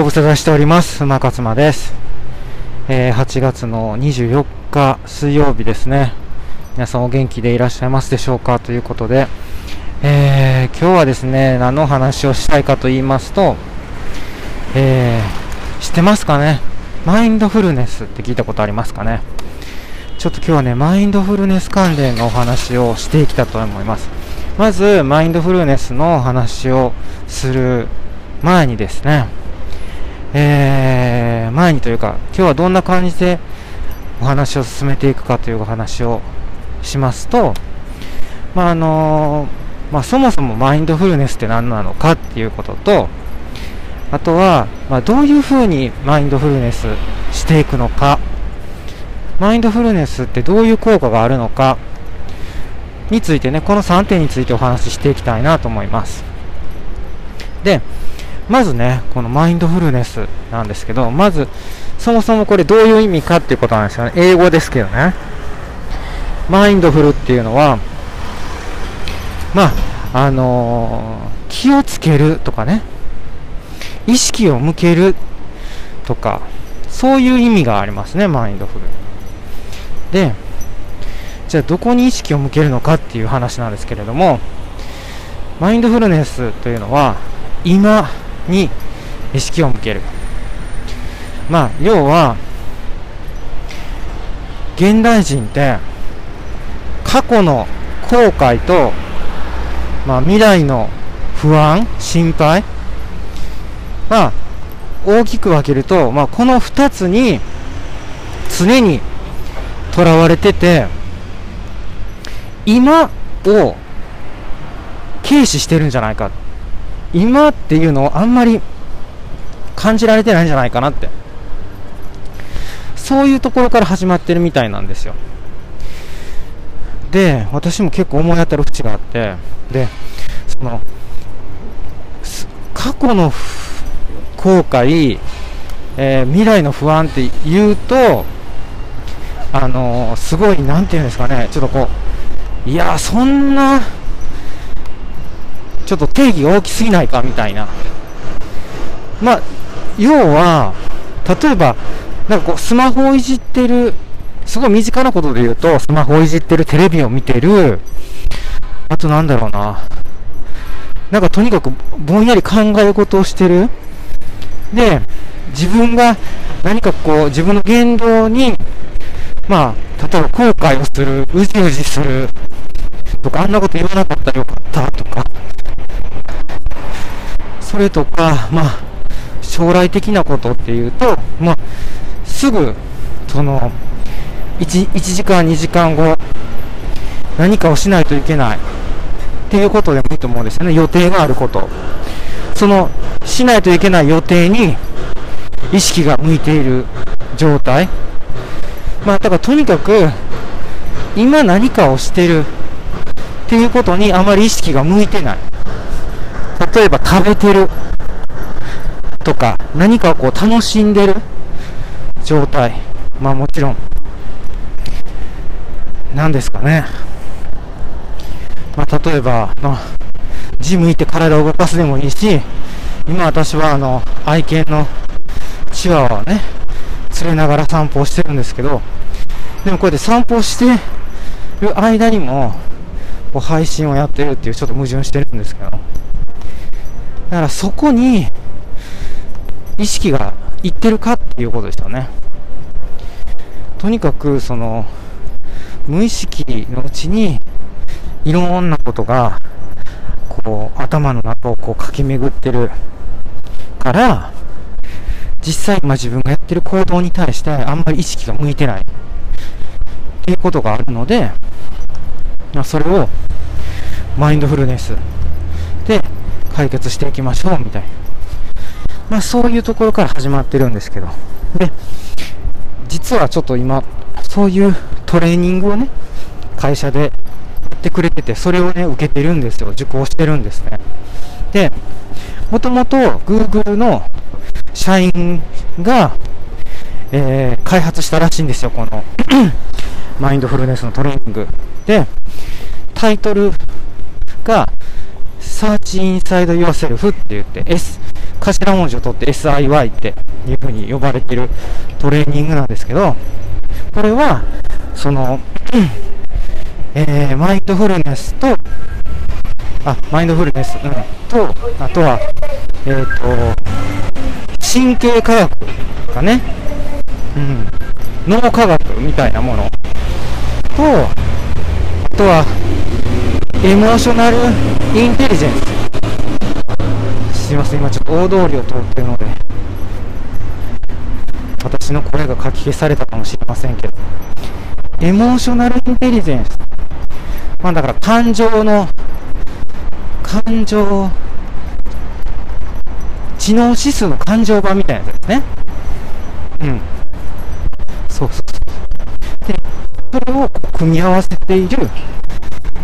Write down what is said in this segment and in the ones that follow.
ご無沙汰しております。馬勝間です。えー、8月の24日水曜日ですね。皆さんお元気でいらっしゃいますでしょうか？ということで、えー、今日はですね、何の話をしたいかと言いますと、えー、知ってますかね？マインドフルネスって聞いたことありますかね？ちょっと今日はね、マインドフルネス関連のお話をしていきたいと思います。まず、マインドフルネスの話をする前にですね、えー、前にというか、今日はどんな感じでお話を進めていくかというお話をしますと、まあ、あのー、まあ、そもそもマインドフルネスって何なのかっていうことと、あとは、まあ、どういうふうにマインドフルネスしていくのかマインドフルネスってどういう効果があるのかについてね、この3点についてお話ししていきたいなと思います。で、まずね、このマインドフルネスなんですけど、まず、そもそもこれどういう意味かっていうことなんですよね。英語ですけどね。マインドフルっていうのは、まあ、あのー、気をつけるとかね、意識を向けるとか、そういう意味がありますね、マインドフル。で、じゃあどこに意識を向けるのかっていう話なんですけれども、マインドフルネスというのは、今に意識を向ける。まあ、要は、現代人って、過去の後悔と、まあ、未来の不安、心配、まあ、大きく分けると、まあ、この2つに常にとらわれてて、今を軽視してるんじゃないか。今っていうのをあんまり感じられてないんじゃないかなって。そういうところから始まってるみたいなんですよ。で、私も結構思い当たる節があって、で、その、過去の後悔、えー、未来の不安って言うと、あのー、すごい、なんていうんですかね、ちょっとこう、いやそんな、ちょっと定義が大きすぎないかみたいな。まあ、要は、例えば、なんかこう、スマホをいじってる、すごい身近なことで言うと、スマホをいじってる、テレビを見てる、あとなんだろうな。なんかとにかくぼんやり考えることをしてる。で、自分が何かこう、自分の言動にまあ、例えば後悔をする、うじうじする、とか、あんなこと言わなかったらよかったとか、それとか、まあ、将来的なことっていうと、まあ、すぐ、その、1, 1時間、2時間後、何かをしないといけないっていうことでもいいと思うんですよね。予定があること。その、しないといけない予定に意識が向いている状態。まあ、だからとにかく、今何かをしてるっていうことにあまり意識が向いてない。例えば食べてるとか、何かをこう楽しんでる状態。まあもちろん、何ですかね。まあ例えば、まあ、ジム行って体を動かすでもいいし、今私はあの、愛犬のチワワをね、連れながら散歩をしてるんですけど、でもこうやって散歩してる間にも、こう配信をやってるっていうちょっと矛盾してるんですけど、だからそこに意識がいってるかっていうことですよね。とにかくその無意識のうちにいろんなことがこう頭の中をこう駆け巡ってるから実際今自分がやってる行動に対してあんまり意識が向いてないっていうことがあるので、それをマインドフルネスで解決していきましょうみたいな。まあそういうところから始まってるんですけど。で、実はちょっと今、そういうトレーニングをね、会社でやってくれてて、それをね、受けてるんですよ。受講してるんですね。で、もともと Google の社員が、えー、開発したらしいんですよ、この マインドフルネスのトレーニング。で、タイトルが Search Inside Yourself って言って、S、頭文字を取って SIY っていう風に呼ばれているトレーニングなんですけど、これは、その、えー、マインドフルネスと、あ、マインドフルネス、うん、と、あとは、えっ、ー、と、神経科学かね、うん、脳科学みたいなもの。と、あとは、エモーショナルインテリジェンス。すいません、今ちょっと大通りを通ってるので、私の声が書き消されたかもしれませんけど、エモーショナルインテリジェンス。まあだから感情の、感情、知能指数の感情版みたいなやつですね。うん。そうそうそう。で、それを組み合わせている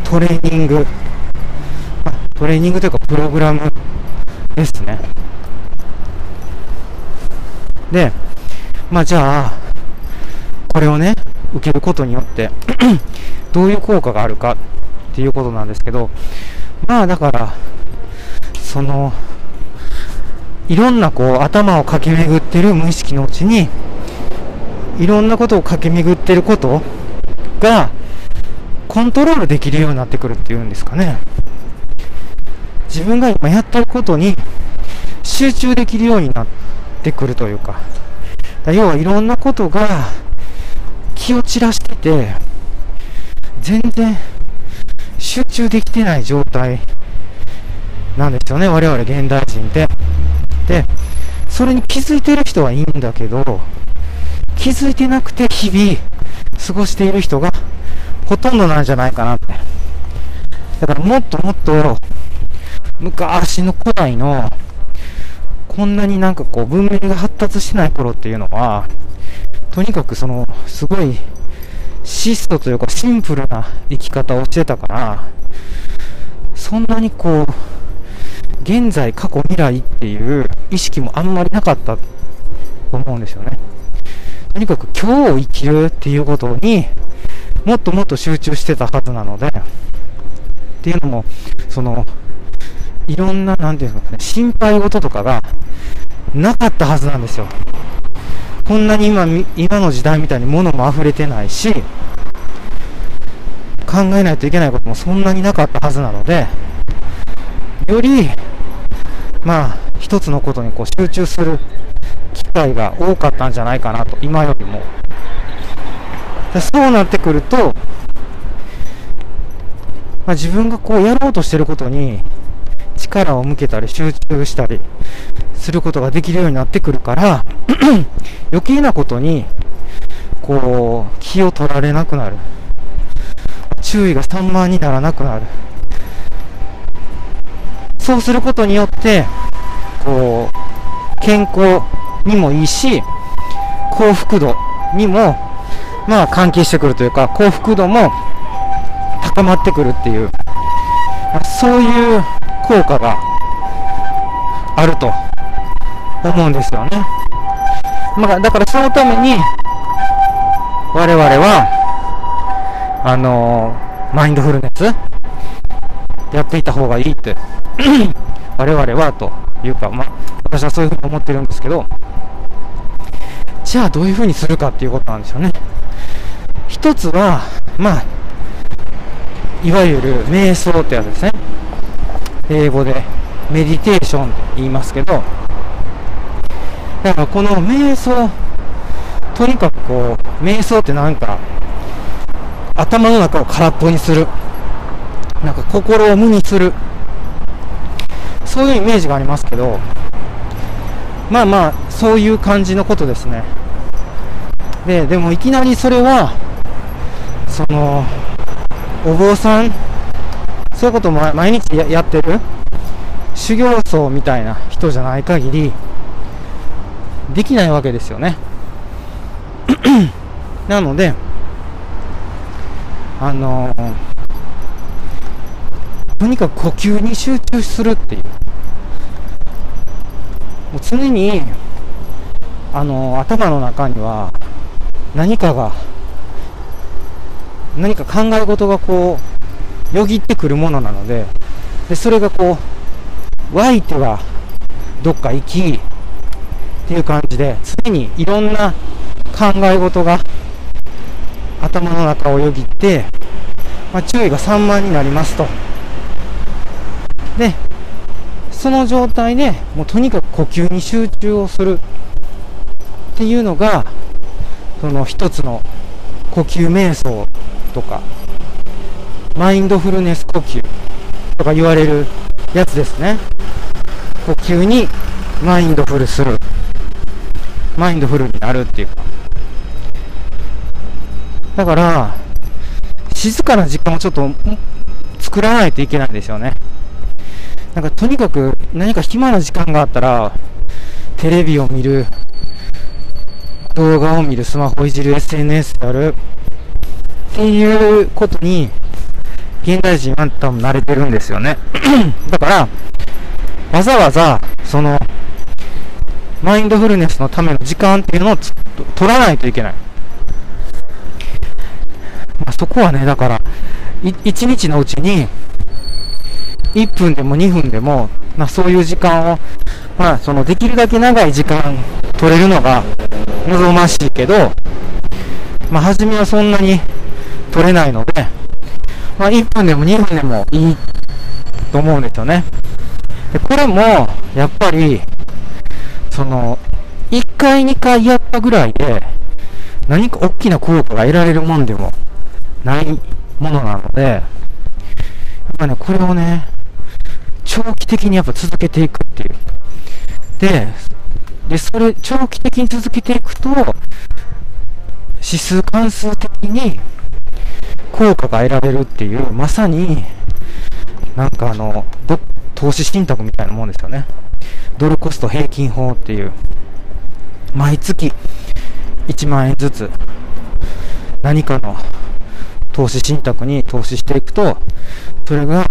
トレーニング、トレーニングというかプログラムですね。で、まあじゃあ、これをね、受けることによって どういう効果があるかっていうことなんですけど、まあだから、その、いろんなこう頭を駆け巡ってる無意識のうちに、いろんなことを駆け巡ってることが、コントロールできるようになってくるっていうんですかね。自分が今やってることに集中できるようになってくるというか、要はいろんなことが気を散らしてて、全然集中できてない状態なんですよね、我々現代人って。で、それに気づいてる人はいいんだけど、気づいてなくて日々過ごしている人がほとんどなんじゃないかなって。だからもっともっと昔の古代のこんなになんかこう文明が発達してない頃っていうのはとにかくそのすごい質素というかシンプルな生き方をしてたからそんなにこう現在過去未来っていう意識もあんまりなかったと思うんですよね。とにかく今日を生きるっていうことにもっともっと集中してたはずなのでっていうのもそのいろんな、なんていうんですかね、心配事とかがなかったはずなんですよ。こんなに今、今の時代みたいに物も溢れてないし、考えないといけないこともそんなになかったはずなので、より、まあ、一つのことにこう集中する機会が多かったんじゃないかなと、今よりも。そうなってくると、まあ、自分がこうやろうとしてることに力を向けたり集中したりすることができるようになってくるから 余計なことにこう気を取られなくなる。注意が散漫にならなくなる。そうすることによってこう健康にもいいし幸福度にもまあ関係してくるというか幸福度も高まってくるっていう。そういう効果があると思うんですよね。まあ、だからそのために、我々は、あのー、マインドフルネスやっていた方がいいって 我々はというか、まあ、私はそういうふうに思ってるんですけど、じゃあどういうふうにするかっていうことなんですよね。一つは、まあ、いわゆる瞑想ってやつですね。英語でメディテーションと言いますけど、だからこの瞑想、とにかくこう、瞑想ってなんか、頭の中を空っぽにする。なんか心を無にする。そういうイメージがありますけど、まあまあ、そういう感じのことですね。で、でもいきなりそれは、その、お坊さんそういうことも毎日やってる？修行僧みたいな人じゃない限りできないわけですよね。なのであのー、とにかく呼吸に集中するっていう。もう常にあのー、頭の中には何かが何か考え事がこうよぎってくるものなのででそれがこう湧いてはどっか行きっていう感じで常にいろんな考え事が頭の中をよぎって、まあ、注意が散漫になりますと。でその状態でもうとにかく呼吸に集中をする。っていうのがその一つの呼吸瞑想とかマインドフルネス呼吸とか言われるやつですね。呼吸にマインドフルする。マインドフルになるっていうか。だから静かな時間をちょっと作らないといけないんですよね。なんかとにかく何か暇な時間があったらテレビを見る動画を見るスマホいじる SNS やるっていうことに現代人は多分慣れてるんですよね。だからわざわざそのマインドフルネスのための時間っていうのを取らないといけない、まあ、そこはねだから1日のうちに1分でも2分でも、まあ、そういう時間を、まあ、そのできるだけ長い時間取れるのが望ましいけど、まあ、初めはそんなに取れないので、まあ、1分でも2分でもいいと思うんですよね。で、これも、やっぱり、その、1回2回やったぐらいで、何か大きな効果が得られるもんでもないものなので、やっぱね、これをね、長期的にやっぱ続けていくっていう。で、で、それ、長期的に続けていくと、指数関数的に効果が得られるっていう、まさに、なんかあの、投資信託みたいなもんですよね。ドルコスト平均法っていう、毎月1万円ずつ何かの投資信託に投資していくと、それが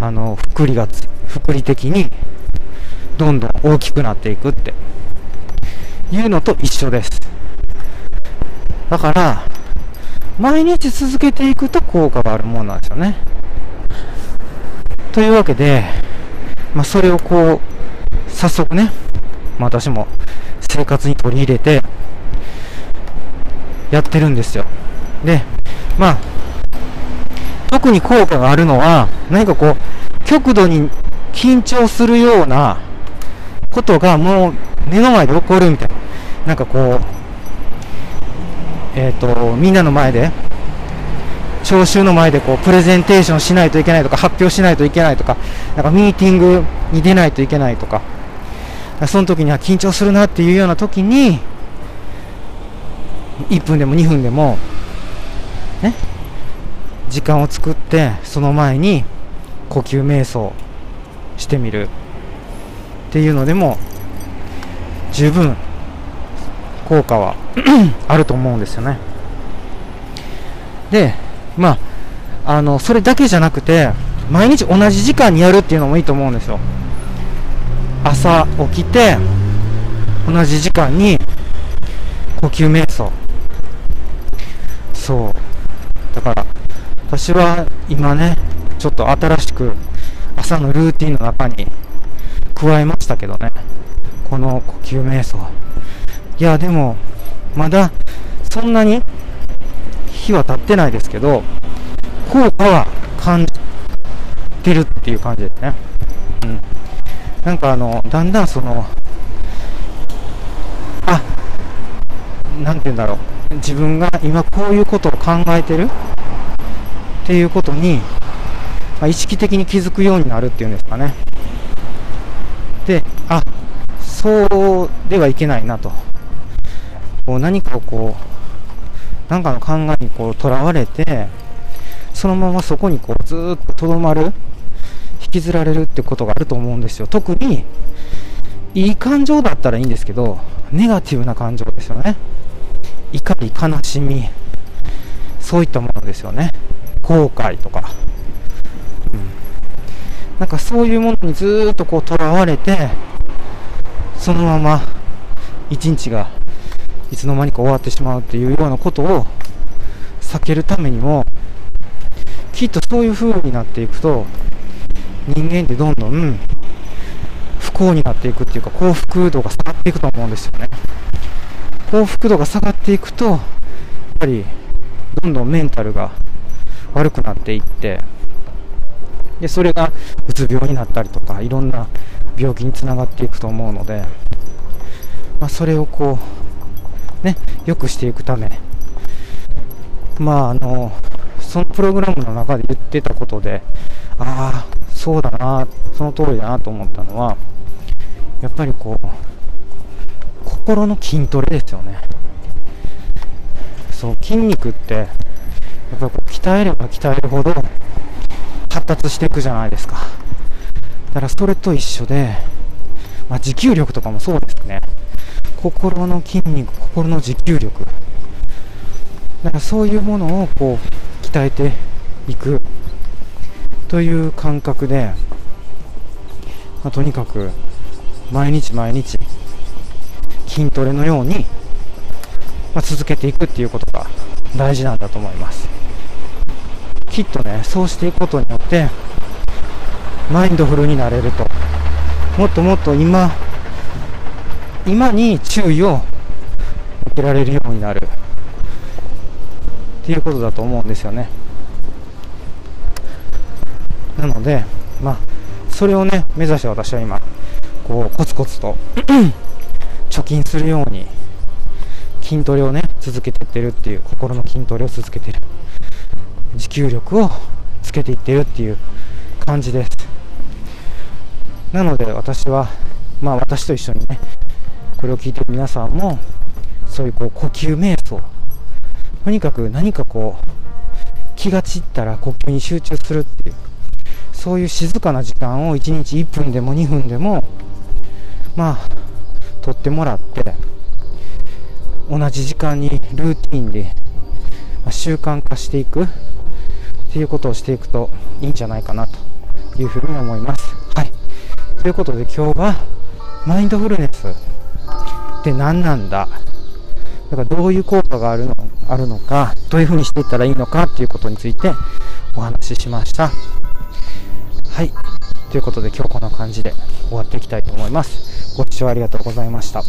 あの、福利がつ、福利的に、どんどん大きくなっていくっていうのと一緒です。だから、毎日続けていくと効果があるものなんですよね。というわけで、まあ、それをこう、早速ね、まあ、私も生活に取り入れて、やってるんですよ。で、まあ、特に効果があるのは、何かこう、極度に緊張するようなことがもう目の前で起こるみたいな。なんかこう、えっ、ー、と、みんなの前で、聴衆の前でこう、プレゼンテーションしないといけないとか、発表しないといけないとか、なんかミーティングに出ないといけないとか、その時には緊張するなっていうような時に、1分でも2分でも、ね、時間を作ってその前に呼吸瞑想してみるっていうのでも十分効果は あると思うんですよねでまああのそれだけじゃなくて毎日同じ時間にやるっていうのもいいと思うんですよ朝起きて同じ時間に呼吸瞑想そうだから私は今ね、ちょっと新しく朝のルーティンの中に加えましたけどね。この呼吸瞑想。いや、でも、まだそんなに日は経ってないですけど、効果は感じてるっていう感じですね。うん。なんかあの、だんだんその、あ、なんて言うんだろう。自分が今こういうことを考えてるっていうことに、まあ、意識的に気づくようになるっていうんですかね。で、あ、そうではいけないなと。こう何かをこう、なんかの考えにこう、とらわれて、そのままそこにこう、ずっととどまる、引きずられるってことがあると思うんですよ。特に、いい感情だったらいいんですけど、ネガティブな感情ですよね。怒り、悲しみ、そういったものですよね。後悔とか、うん、なんかそういうものにずっとこうとらわれてそのまま一日がいつの間にか終わってしまうっていうようなことを避けるためにもきっとそういう風になっていくと人間ってどんどん不幸になっていくっていうか幸福度が下がっていくと思うんですよね。幸福度が下がっていくとやっぱりどんどんメンタルが悪くなっていってでそれがうつ病になったりとかいろんな病気につながっていくと思うので、まあ、それをこうね良くしていくため。まああのそのプログラムの中で言ってたことでああそうだなその通りだなと思ったのはやっぱりこう心の筋トレですよね。そう筋肉ってやっぱりこう鍛えれば鍛えるほど発達していくじゃないですか。だからそれと一緒で、まあ、持久力とかもそうですね。心の筋肉心の持久力。だかそういうものをこう鍛えていく。という感覚で、まあ、とにかく毎日毎日筋トレのように、まあ、続けていくっていうことが大事なんだと思います。きっとねそうしていくことによってマインドフルになれると。もっともっと今今に注意を向けられるようになる。っていうことだと思うんですよね。なのでまあそれをね目指して私は今こうコツコツと 貯金するように筋トレをね続けていってるっていう心の筋トレを続けてる。持久力をつけていってるっていう感じです。なので私はまあ私と一緒にねこれを聞いてる皆さんもそういうこう呼吸瞑想とにかく何かこう気が散ったら呼吸に集中するっていうそういう静かな時間を1日1分でも2分でもまあ取ってもらって同じ時間にルーティンで、ま習慣化していくっていうことをしていくといいんじゃないかなというふうに思います。はい。ということで今日はマインドフルネスって何なんだだからどういう効果があるのあるのかどういうふうにしていったらいいのかっていうことについてお話ししました。はい。ということで今日こんな感じで終わっていきたいと思います。ご視聴ありがとうございました。